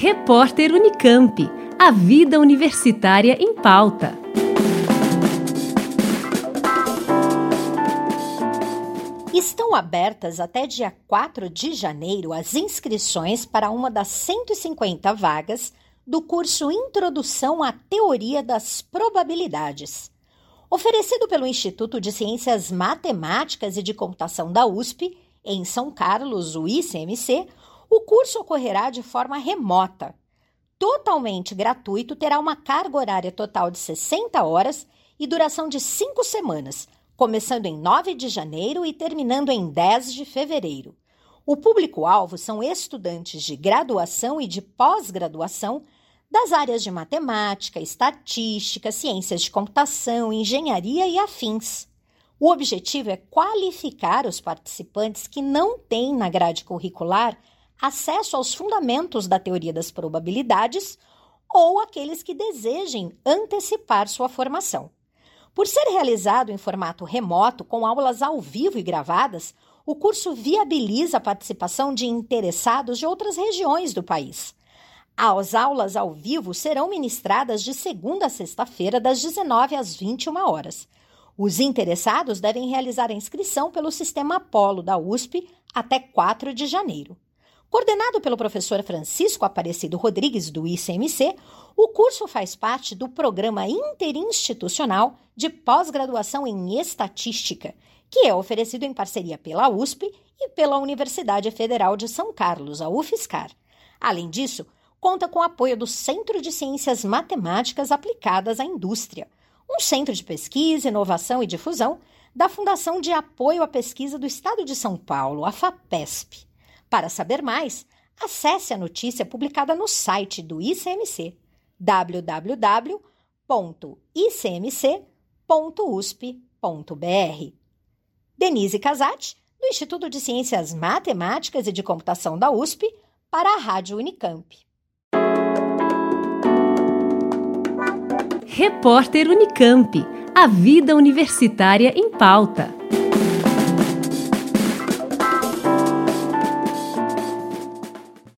Repórter Unicamp. A vida universitária em pauta. Estão abertas até dia 4 de janeiro as inscrições para uma das 150 vagas do curso Introdução à Teoria das Probabilidades. Oferecido pelo Instituto de Ciências Matemáticas e de Computação da USP, em São Carlos, o ICMC, o curso ocorrerá de forma remota. Totalmente gratuito, terá uma carga horária total de 60 horas e duração de 5 semanas, começando em 9 de janeiro e terminando em 10 de fevereiro. O público-alvo são estudantes de graduação e de pós-graduação das áreas de matemática, estatística, ciências de computação, engenharia e afins. O objetivo é qualificar os participantes que não têm na grade curricular acesso aos fundamentos da teoria das probabilidades ou aqueles que desejem antecipar sua formação. Por ser realizado em formato remoto, com aulas ao vivo e gravadas, o curso viabiliza a participação de interessados de outras regiões do país. As aulas ao vivo serão ministradas de segunda a sexta-feira, das 19 às 21 horas. Os interessados devem realizar a inscrição pelo sistema Apolo da USP até 4 de janeiro. Coordenado pelo professor Francisco Aparecido Rodrigues, do ICMC, o curso faz parte do Programa Interinstitucional de Pós-Graduação em Estatística, que é oferecido em parceria pela USP e pela Universidade Federal de São Carlos, a UFSCar. Além disso, conta com o apoio do Centro de Ciências Matemáticas Aplicadas à Indústria, um centro de pesquisa, inovação e difusão da Fundação de Apoio à Pesquisa do Estado de São Paulo, a FAPESP. Para saber mais, acesse a notícia publicada no site do ICMC, www.icmc.usp.br. Denise Casati, do Instituto de Ciências Matemáticas e de Computação da USP, para a Rádio Unicamp. Repórter Unicamp. A vida universitária em pauta.